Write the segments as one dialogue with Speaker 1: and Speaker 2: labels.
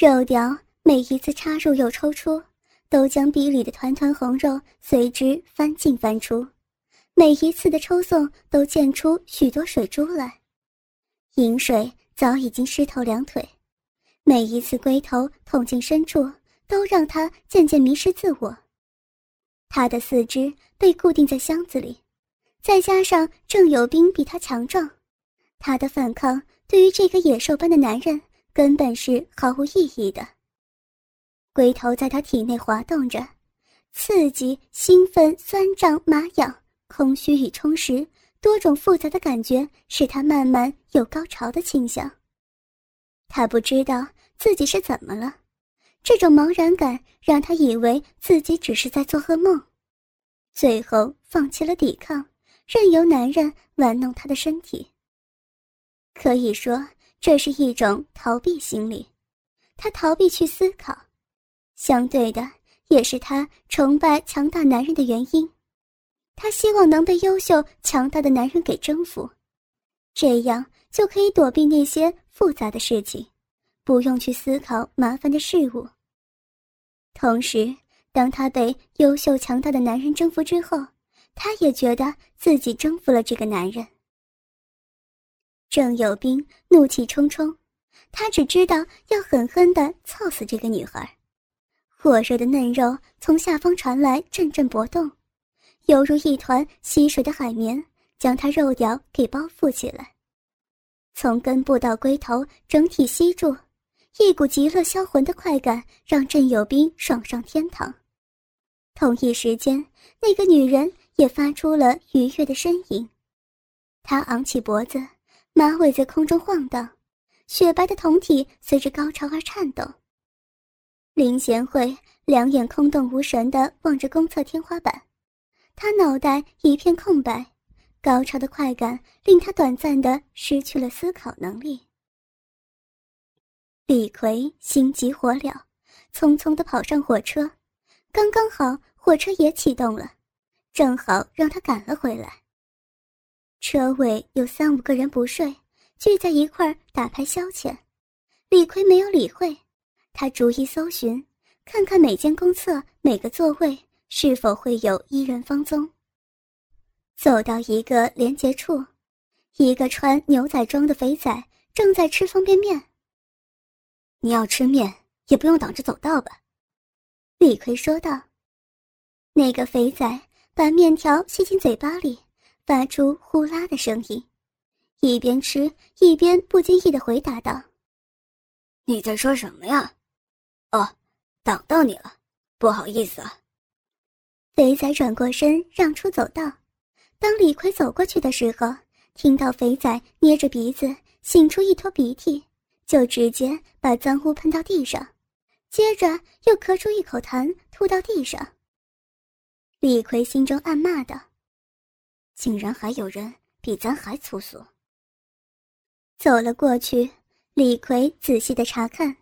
Speaker 1: 肉条每一次插入又抽出，都将鼻里的团团红肉随之翻进翻出，每一次的抽送都溅出许多水珠来，饮水早已经湿透两腿，每一次龟头捅进深处，都让他渐渐迷失自我。他的四肢被固定在箱子里，再加上郑有兵比他强壮，他的反抗对于这个野兽般的男人。根本是毫无意义的。龟头在他体内滑动着，刺激、兴奋、酸胀、麻痒、空虚与充实，多种复杂的感觉使他慢慢有高潮的倾向。他不知道自己是怎么了，这种茫然感让他以为自己只是在做噩梦，最后放弃了抵抗，任由男人玩弄他的身体。可以说。这是一种逃避心理，他逃避去思考，相对的也是他崇拜强大男人的原因。他希望能被优秀强大的男人给征服，这样就可以躲避那些复杂的事情，不用去思考麻烦的事物。同时，当他被优秀强大的男人征服之后，他也觉得自己征服了这个男人。郑有兵怒气冲冲，他只知道要狠狠地操死这个女孩。火热的嫩肉从下方传来阵阵搏动，犹如一团吸水的海绵，将他肉条给包覆起来。从根部到龟头整体吸住，一股极乐销魂的快感让郑有兵爽上天堂。同一时间，那个女人也发出了愉悦的呻吟，她昂起脖子。马尾在空中晃荡，雪白的酮体随着高潮而颤抖。林贤惠两眼空洞无神地望着公厕天花板，他脑袋一片空白，高潮的快感令他短暂地失去了思考能力。李逵心急火燎，匆匆地跑上火车，刚刚好火车也启动了，正好让他赶了回来。车尾有三五个人不睡，聚在一块打牌消遣。李逵没有理会，他逐一搜寻，看看每间公厕每个座位是否会有一人方踪。走到一个连接处，一个穿牛仔装的肥仔正在吃方便面。你要吃面，也不用挡着走道吧？李逵说道。那个肥仔把面条吸进嘴巴里。发出呼啦的声音，一边吃一边不经意的回答道：“
Speaker 2: 你在说什么呀？哦，挡到你了，不好意思啊。”
Speaker 1: 肥仔转过身让出走道。当李逵走过去的时候，听到肥仔捏着鼻子擤出一坨鼻涕，就直接把脏污喷到地上，接着又咳出一口痰吐到地上。李逵心中暗骂道。竟然还有人比咱还粗俗。走了过去，李逵仔细的查看，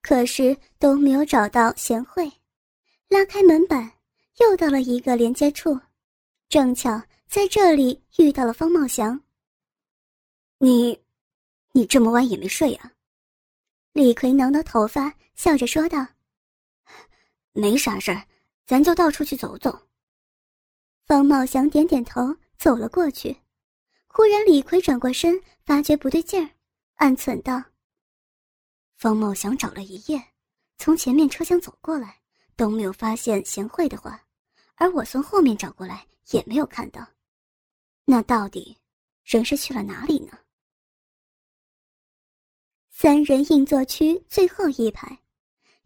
Speaker 1: 可是都没有找到贤惠。拉开门板，又到了一个连接处，正巧在这里遇到了方茂祥。
Speaker 2: 你，你这么晚也没睡啊？
Speaker 1: 李逵挠挠头发，笑着说道：“
Speaker 2: 没啥事儿，咱就到处去走走。”
Speaker 1: 方茂祥点点头。走了过去，忽然李逵转过身，发觉不对劲儿，暗忖道：“
Speaker 2: 方茂祥找了一夜，从前面车厢走过来都没有发现贤惠的话，而我从后面找过来也没有看到，那到底人是去了哪里呢？”
Speaker 1: 三人硬座区最后一排，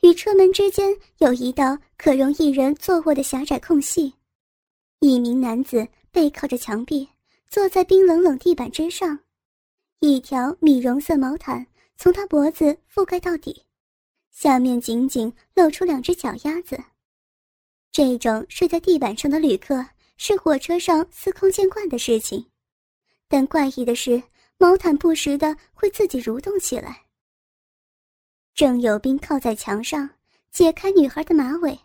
Speaker 1: 与车门之间有一道可容一人坐卧的狭窄空隙，一名男子。背靠着墙壁，坐在冰冷冷地板之上，一条米绒色毛毯从他脖子覆盖到底，下面仅仅露出两只脚丫子。这种睡在地板上的旅客是火车上司空见惯的事情，但怪异的是，毛毯不时的会自己蠕动起来。郑有兵靠在墙上，解开女孩的马尾，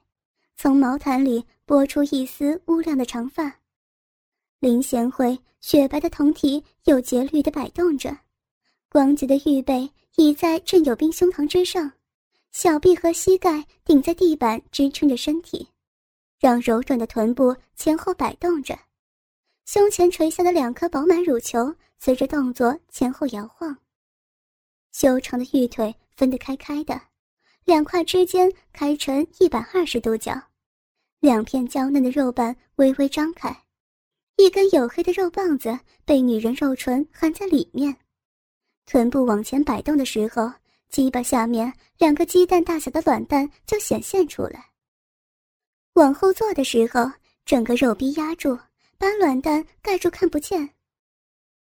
Speaker 1: 从毛毯里拨出一丝乌亮的长发。林贤惠雪白的胴体有节律地摆动着，光洁的玉背倚在郑有斌胸膛之上，小臂和膝盖顶在地板支撑着身体，让柔软的臀部前后摆动着，胸前垂下的两颗饱满乳球随着动作前后摇晃。修长的玉腿分得开开的，两块之间开成一百二十度角，两片娇嫩的肉瓣微微张开，一根黝黑的肉棒子被女人肉唇含在里面，臀部往前摆动的时候。鸡巴下面两个鸡蛋大小的卵蛋就显现出来。往后坐的时候，整个肉逼压住，把卵蛋盖住，看不见。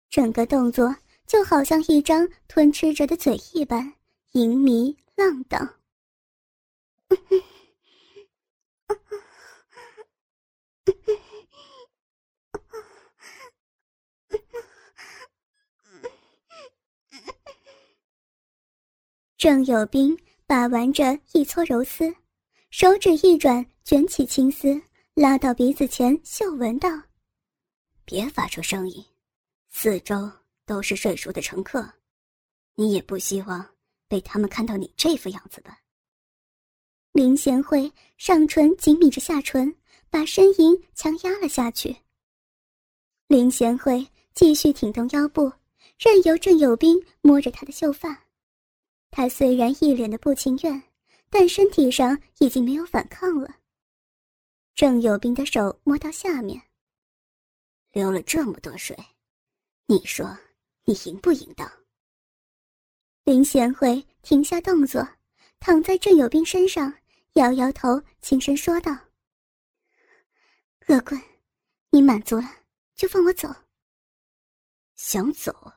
Speaker 1: 整个动作就好像一张吞吃着的嘴一般，淫迷浪荡。郑有兵把玩着一撮柔丝，手指一转，卷起青丝，拉到鼻子前嗅闻道：“
Speaker 2: 别发出声音，四周都是睡熟的乘客，你也不希望被他们看到你这副样子吧？”
Speaker 1: 林贤惠上唇紧抿着下唇，把呻吟强压了下去。林贤惠继续挺动腰部，任由郑有兵摸着她的秀发。他虽然一脸的不情愿，但身体上已经没有反抗了。郑有兵的手摸到下面，
Speaker 2: 流了这么多水，你说你赢不赢当？
Speaker 1: 林贤惠停下动作，躺在郑有兵身上，摇摇头，轻声说道：“恶棍，你满足了就放我走。
Speaker 2: 想走？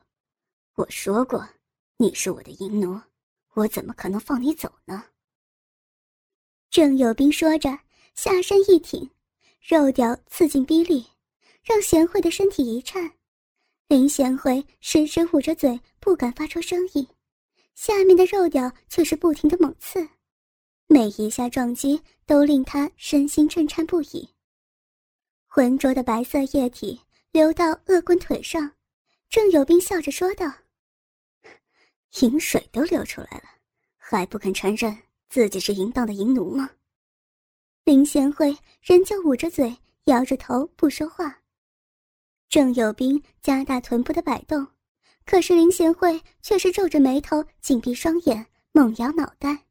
Speaker 2: 我说过，你是我的淫奴。”我怎么可能放你走呢？
Speaker 1: 郑有兵说着，下身一挺，肉屌刺进逼里，让贤惠的身体一颤。林贤惠时时捂着嘴，不敢发出声音，下面的肉屌却是不停的猛刺，每一下撞击都令他身心震颤不已。浑浊的白色液体流到恶棍腿上，郑有兵笑着说道。
Speaker 2: 淫水都流出来了，还不肯承认自己是淫荡的淫奴吗？
Speaker 1: 林贤惠仍旧捂着嘴，摇着头不说话。郑有兵加大臀部的摆动，可是林贤惠却是皱着眉头，紧闭双眼，猛摇脑袋，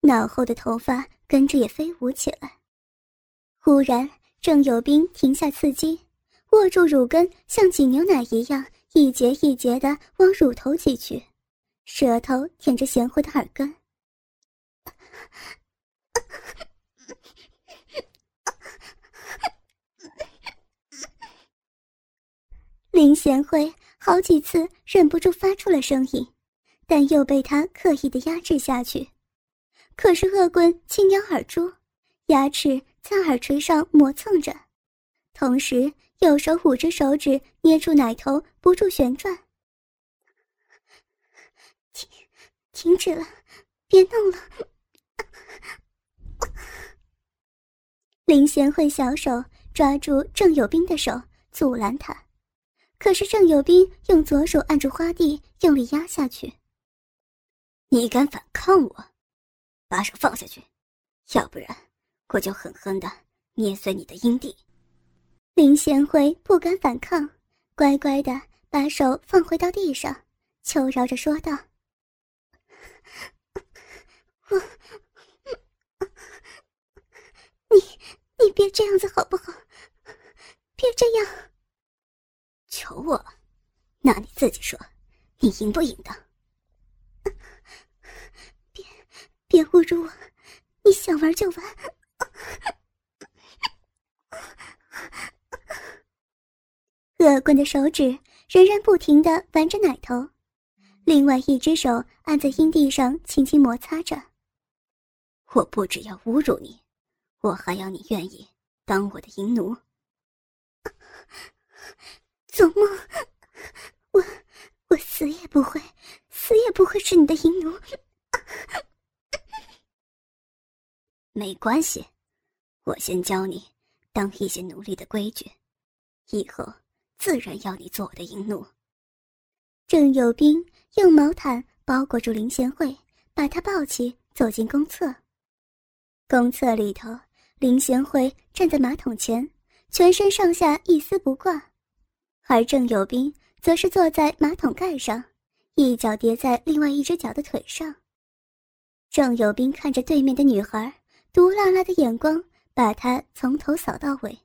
Speaker 1: 脑后的头发跟着也飞舞起来。忽然，郑有兵停下刺激，握住乳根，像挤牛奶一样，一节一节的往乳头挤去。舌头舔着贤惠的耳根，林贤惠好几次忍不住发出了声音，但又被他刻意的压制下去。可是恶棍轻咬耳珠，牙齿在耳垂上磨蹭着，同时右手捂着手指捏住奶头，不住旋转。停止了，别弄了！林贤惠小手抓住郑有斌的手，阻拦他。可是郑有斌用左手按住花蒂，用力压下去。
Speaker 2: 你敢反抗我，把手放下去，要不然我就狠狠的捏碎你的阴蒂。
Speaker 1: 林贤惠不敢反抗，乖乖的把手放回到地上，求饶着说道。我，你你别这样子好不好？别这样！
Speaker 2: 求我？那你自己说，赢不赢的？
Speaker 1: 别别侮辱我！你想玩就玩。恶棍的手指仍然不停的玩着奶头，另外一只手按在阴蒂上轻轻摩擦着。
Speaker 2: 我不只要侮辱你，我还要你愿意当我的淫奴。
Speaker 1: 做梦！我死也不会，死也不会是你的淫奴。
Speaker 2: 没关系，我先教你当一些奴隶的规矩，以后自然要你做我的淫奴。
Speaker 1: 郑有兵用毛毯包裹住林贤惠，把她抱起，走进公厕。公厕里头，林贤惠站在马桶前，全身上下一丝不挂，而郑有斌则是坐在马桶盖上，一脚叠在另外一只脚的腿上。郑有斌看着对面的女孩，毒辣辣的眼光把她从头扫到尾，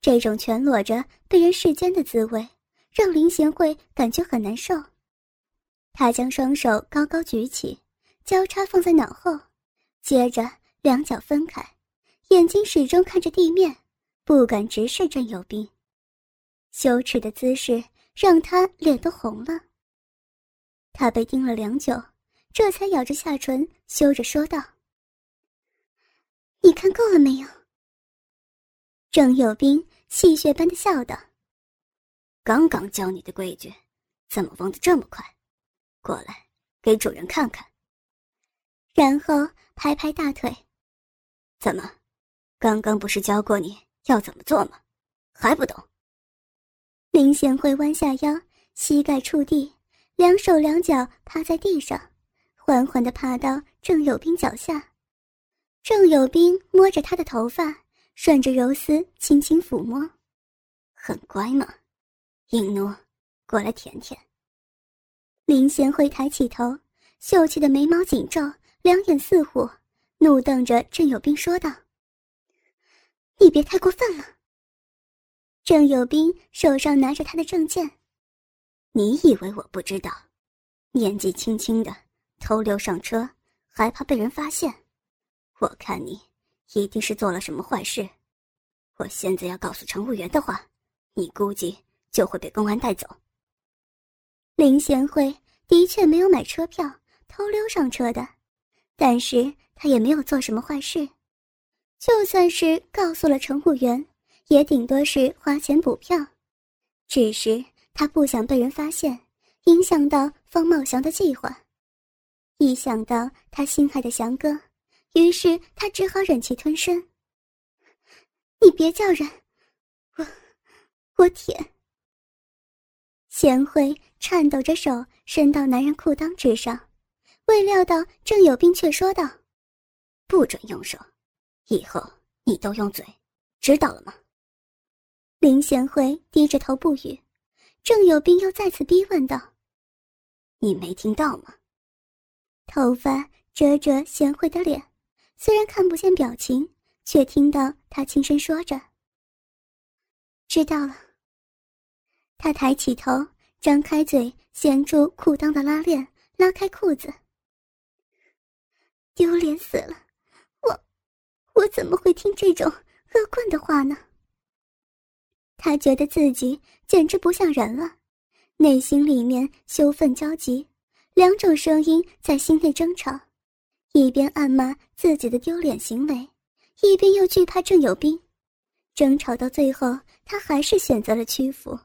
Speaker 1: 这种全裸着被人视奸的滋味，让林贤惠感觉很难受。他将双手高高举起，交叉放在脑后，接着两脚分开，眼睛始终看着地面，不敢直视郑有斌。羞耻的姿势让他脸都红了。他被盯了良久。这才咬着下唇，羞着说道：“你看够了没有？”郑有斌戏谑般的笑道：“
Speaker 2: 刚刚教你的规矩，怎么忘得这么快？过来，给主人看看。”
Speaker 1: 然后拍拍大腿：“
Speaker 2: 怎么，刚刚不是教过你要怎么做吗？还不懂？”
Speaker 1: 林贤惠弯下腰，膝盖触地，两手两脚趴在地上。缓缓地爬到郑有斌脚下，郑有斌摸着她的头发，顺着柔丝轻轻抚摸，
Speaker 2: 很乖嘛，英奴，过来舔舔。
Speaker 1: 林贤惠抬起头，秀气的眉毛紧皱，两眼似火，怒瞪着郑有斌说道：“你别太过分了。”郑有斌手上拿着他的证件，
Speaker 2: 你以为我不知道？年纪轻轻的。偷溜上车，还怕被人发现？我看你一定是做了什么坏事。我现在要告诉乘务员的话，你估计就会被公安带走。
Speaker 1: 林贤惠的确没有买车票，偷溜上车的，但是他也没有做什么坏事。就算是告诉了乘务员，也顶多是花钱补票。只是他不想被人发现，影响到方茂祥的计划。一想到他心爱的祥哥，于是他只好忍气吞声。你别叫人，我我舔。贤惠颤抖着手伸到男人裤裆之上，未料到郑有斌却说道：“
Speaker 2: 不准用手，以后你都用嘴，知道了吗？”
Speaker 1: 林贤惠低着头不语，郑有斌又再次逼问道：“
Speaker 2: 你没听到吗？”
Speaker 1: 头发遮着贤惠的脸，虽然看不见表情，却听到他轻声说着：“知道了。”他抬起头，张开嘴，衔住裤裆的拉链，拉开裤子。丢脸死了！我，我怎么会听这种恶棍的话呢？他觉得自己简直不像人了，内心里面羞愤交集。两种声音在心内争吵，一边暗骂自己的丢脸行为，一边又惧怕郑有斌。争吵到最后，他还是选择了屈服。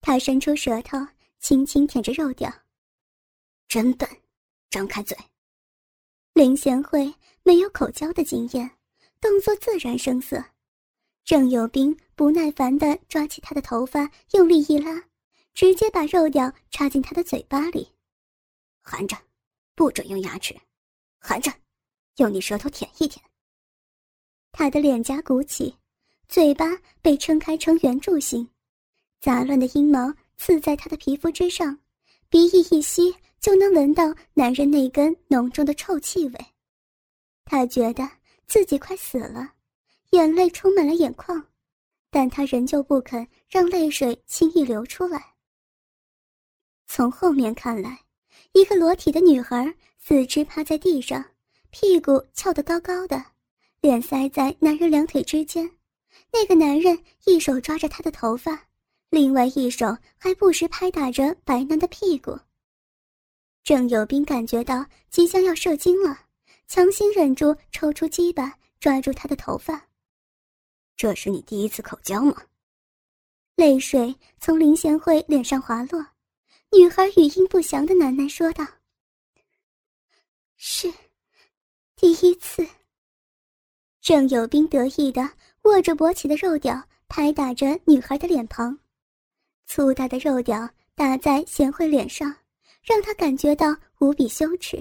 Speaker 1: 他伸出舌头，轻轻舔着肉屌。
Speaker 2: 真笨，张开嘴。
Speaker 1: 林贤惠没有口交的经验，动作自然生涩。郑有斌不耐烦地抓起他的头发，用力一拉，直接把肉屌插进他的嘴巴里。
Speaker 2: 含着，不准用牙齿，含着，用你舌头舔一舔。
Speaker 1: 他的脸颊鼓起，嘴巴被撑开成圆柱形，杂乱的阴毛刺在他的皮肤之上，鼻翼一吸就能闻到男人那根浓重的臭气味。他觉得自己快死了，眼泪充满了眼眶，但他仍旧不肯让泪水轻易流出来。从后面看来。一个裸体的女孩，四肢趴在地上，屁股翘得高高的，脸塞在男人两腿之间。那个男人一手抓着她的头发，另外一手还不时拍打着白嫩的屁股。郑有斌感觉到即将要射精了，强行忍住抽出鸡巴，抓住她的头发。
Speaker 2: 这是你第一次口交吗？
Speaker 1: 泪水从林贤惠脸上滑落。女孩语音不详的喃喃说道：“是，第一次。”郑有斌得意的握着勃起的肉屌，拍打着女孩的脸庞，粗大的肉屌打在贤惠脸上，让她感觉到无比羞耻。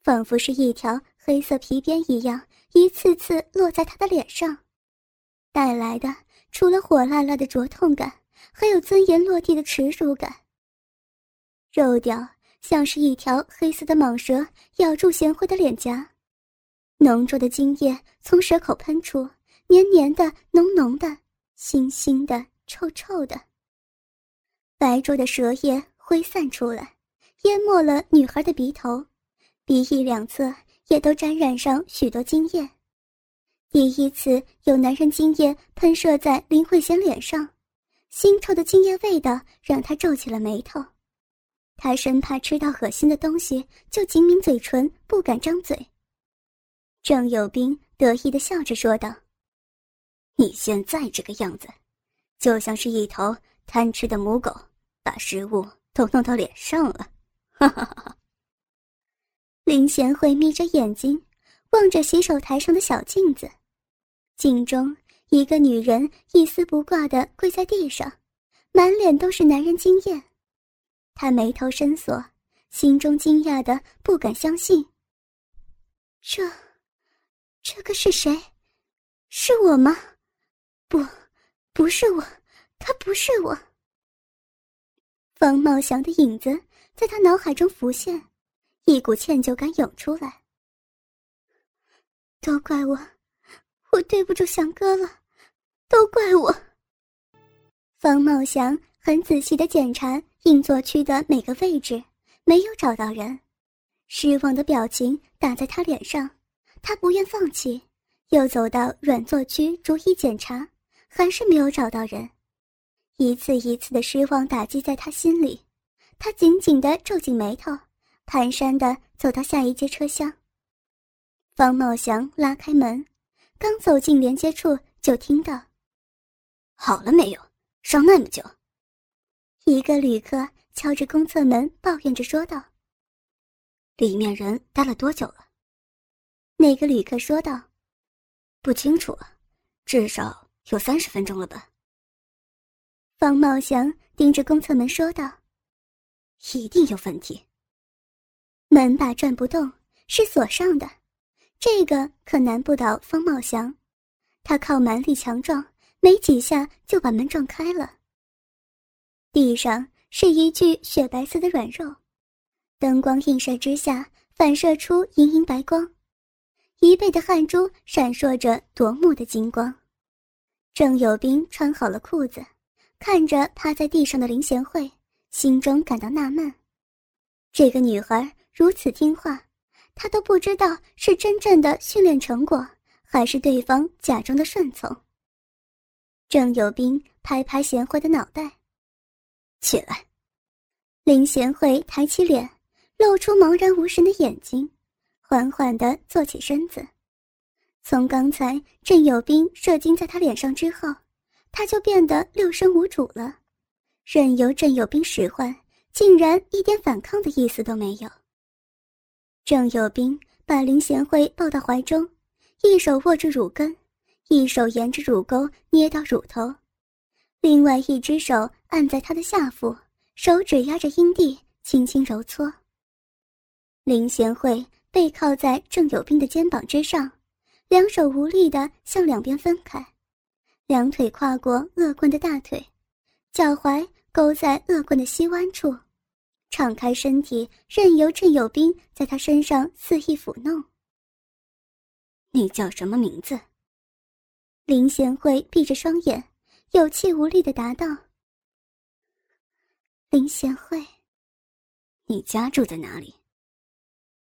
Speaker 1: 仿佛是一条黑色皮鞭一样，一次次落在她的脸上，带来的除了火辣辣的灼痛感，还有尊严落地的耻辱感。肉屌像是一条黑色的蟒蛇咬住贤惠的脸颊，浓重的精液从蛇口喷出，黏黏的、浓浓的、腥腥的、臭臭的。白灼的蛇液挥散出来，淹没了女孩的鼻头，鼻翼两侧也都沾染上许多精液。第一次有男人精液喷射在林慧娴脸上，腥臭的精液味道让她皱起了眉头。她生怕吃到恶心的东西，就紧抿嘴唇，不敢张嘴。郑有斌得意的笑着说道：“
Speaker 2: 你现在这个样子，就像是一头贪吃的母狗。”把食物都弄到脸上了，哈哈哈哈！
Speaker 1: 林贤惠眯着眼睛，望着洗手台上的小镜子，镜中一个女人一丝不挂的跪在地上，满脸都是男人惊艳。她眉头深锁，心中惊讶的不敢相信：这，这个是谁？是我吗？不，不是我，他不是我。方茂祥的影子在他脑海中浮现，一股歉疚感涌出来。都怪我，我对不住祥哥了，都怪我。方茂祥很仔细的检查硬座区的每个位置，没有找到人，失望的表情打在他脸上。他不愿放弃，又走到软座区逐一检查，还是没有找到人。一次一次的失望打击在他心里，他紧紧的皱紧眉头，蹒跚的走到下一节车厢。方茂祥拉开门，刚走进连接处，就听到：“
Speaker 2: 好了没有？上那么久。”
Speaker 1: 一个旅客敲着公厕门，抱怨着说道：“
Speaker 2: 里面人待了多久了？”
Speaker 1: 那个旅客说道：“
Speaker 2: 不清楚啊，至少有三十分钟了吧。”
Speaker 1: 方茂祥盯着公厕门说道：“
Speaker 2: 一定有问题。
Speaker 1: 门把转不动，是锁上的。这个可难不倒方茂祥，他靠蛮力强壮，没几下就把门撞开了。地上是一具雪白色的软肉，灯光映射之下反射出莹莹白光，一背的汗珠闪烁着夺目的金光。郑有斌穿好了裤子。看着趴在地上的林贤惠，心中感到纳闷：这个女孩如此听话，他都不知道是真正的训练成果，还是对方假装的顺从。郑有斌拍拍贤惠的脑袋：“
Speaker 2: 起来。”
Speaker 1: 林贤惠抬起脸，露出茫然无神的眼睛，缓缓地坐起身子。从刚才郑有斌射精在他脸上之后。他就变得六神无主了，任由郑有斌使唤，竟然一点反抗的意思都没有。郑有斌把林贤惠抱到怀中，一手握着乳根，一手沿着乳沟捏到乳头，另外一只手按在他的下腹，手指压着阴蒂，轻轻揉搓。林贤惠背靠在郑有斌的肩膀之上，两手无力地向两边分开。两腿跨过恶棍的大腿，脚踝勾在恶棍的膝弯处，敞开身体，任由郑有兵在他身上肆意抚弄。
Speaker 2: 你叫什么名字？
Speaker 1: 林贤惠闭着双眼，有气无力的答道：“林贤惠。”
Speaker 2: 你家住在哪里？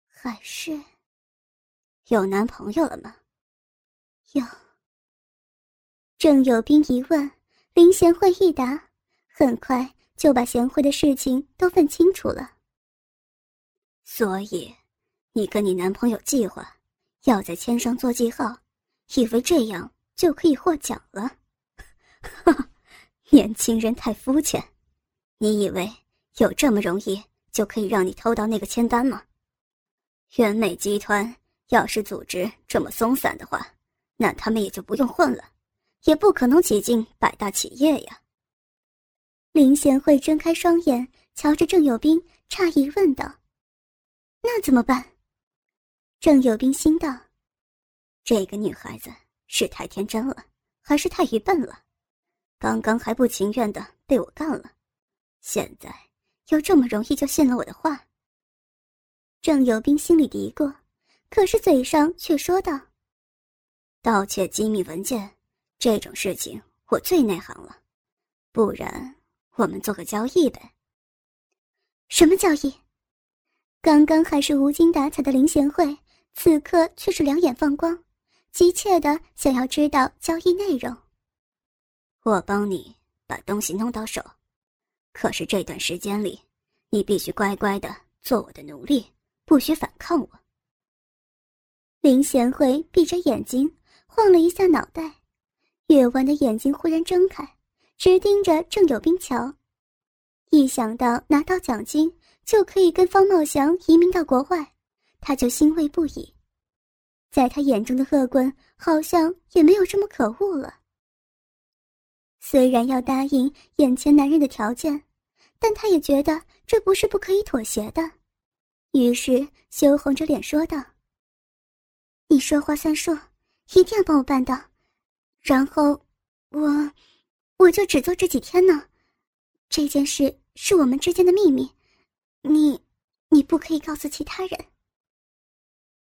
Speaker 1: 海市。
Speaker 2: 有男朋友了吗？
Speaker 1: 有。郑有兵一问，林贤惠一答，很快就把贤惠的事情都问清楚了。
Speaker 2: 所以，你跟你男朋友计划要在签上做记号，以为这样就可以获奖了？哈，年轻人太肤浅。你以为有这么容易就可以让你偷到那个签单吗？元美集团要是组织这么松散的话，那他们也就不用混了。也不可能挤进百大企业呀。
Speaker 1: 林贤惠睁开双眼，瞧着郑有兵，诧异问道：“那怎么办？”
Speaker 2: 郑有斌心道：“这个女孩子是太天真了，还是太愚笨了？刚刚还不情愿的被我干了，现在又这么容易就信了我的话。”
Speaker 1: 郑有斌心里嘀咕，可是嘴上却说道：“
Speaker 2: 盗窃机密文件这种事情，我最内行了。不然，我们做个交易呗。”
Speaker 1: 什么交易？刚刚还是无精打采的林贤惠，此刻却是两眼放光，急切的想要知道交易内容。
Speaker 2: 我帮你把东西弄到手，可是这段时间里，你必须乖乖的做我的奴隶。不许反抗我！
Speaker 1: 林贤惠闭着眼睛，晃了一下脑袋，月弯的眼睛忽然睁开，直盯着郑有斌瞧。一想到拿到奖金就可以跟方茂祥移民到国外，他就欣慰不已。在他眼中的恶棍，好像也没有这么可恶了。虽然要答应眼前男人的条件，但他也觉得这不是不可以妥协的。于是羞红着脸说道：“你说话算数，一定要帮我办到。然后，我，我就只做这几天呢。这件事是我们之间的秘密，你，你不可以告诉其他人。”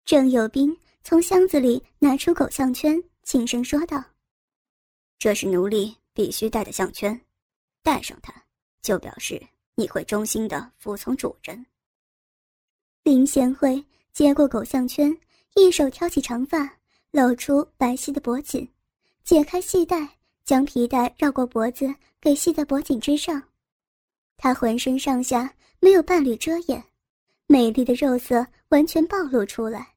Speaker 1: 郑有斌从箱子里拿出狗项圈，轻声说道：“
Speaker 2: 这是奴隶必须戴的项圈，戴上它，就表示你会忠心的服从主人。”
Speaker 1: 林贤惠接过狗项圈，一手挑起长发，露出白皙的脖颈，解开系带，将皮带绕过脖子，给系在脖颈之上。她浑身上下没有半缕遮掩，美丽的肉色完全暴露出来，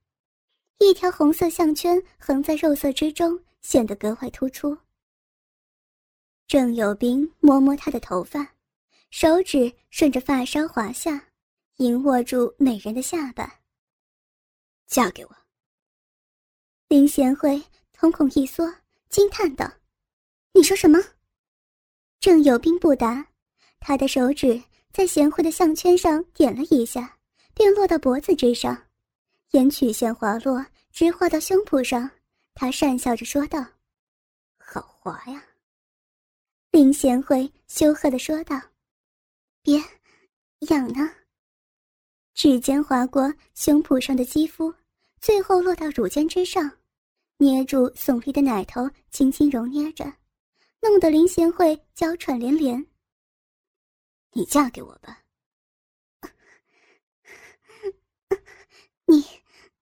Speaker 1: 一条红色项圈横在肉色之中，显得格外突出。郑有斌摸摸她的头发，手指顺着发梢滑下。迎握住美人的下巴。
Speaker 2: 嫁给我。
Speaker 1: 林贤惠瞳孔一缩，惊叹道：“你说什么？”郑有斌不答，他的手指在贤惠的项圈上点了一下，便落到脖子之上，沿曲线滑落，直滑到胸脯上。他讪笑着说道：“
Speaker 2: 好滑呀。”
Speaker 1: 林贤惠羞涩的说道：“别，痒呢。”指尖划过胸脯上的肌肤，最后落到乳尖之上，捏住耸立的奶头，轻轻揉捏着，弄得林贤惠娇喘连连。
Speaker 2: 你嫁给我吧。
Speaker 1: 你，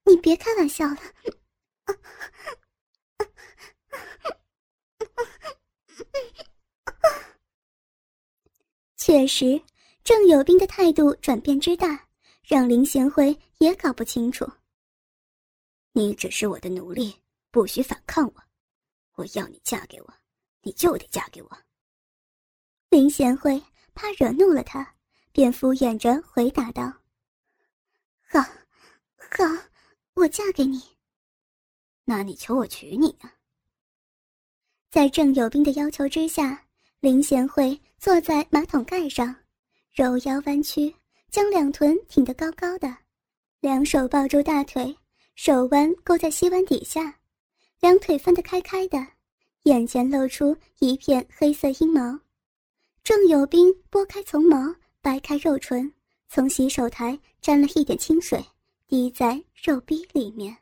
Speaker 1: 你别开玩笑了。确实，郑有斌的态度转变之大。让林贤惠也搞不清楚。
Speaker 2: 你只是我的奴隶，不许反抗我。我要你嫁给我，你就得嫁给我。
Speaker 1: 林贤惠怕惹怒了他，便敷衍着回答道：“好，好，我嫁给你。
Speaker 2: 那你求我娶你啊？”
Speaker 1: 在郑有斌的要求之下，林贤惠坐在马桶盖上，柔腰弯曲。将两臀挺得高高的，两手抱住大腿，手腕勾在膝弯底下，两腿分得开开的，眼前露出一片黑色阴毛。郑有斌拨开丛毛，掰开肉唇，从洗手台沾了一点清水，滴在肉壁里面。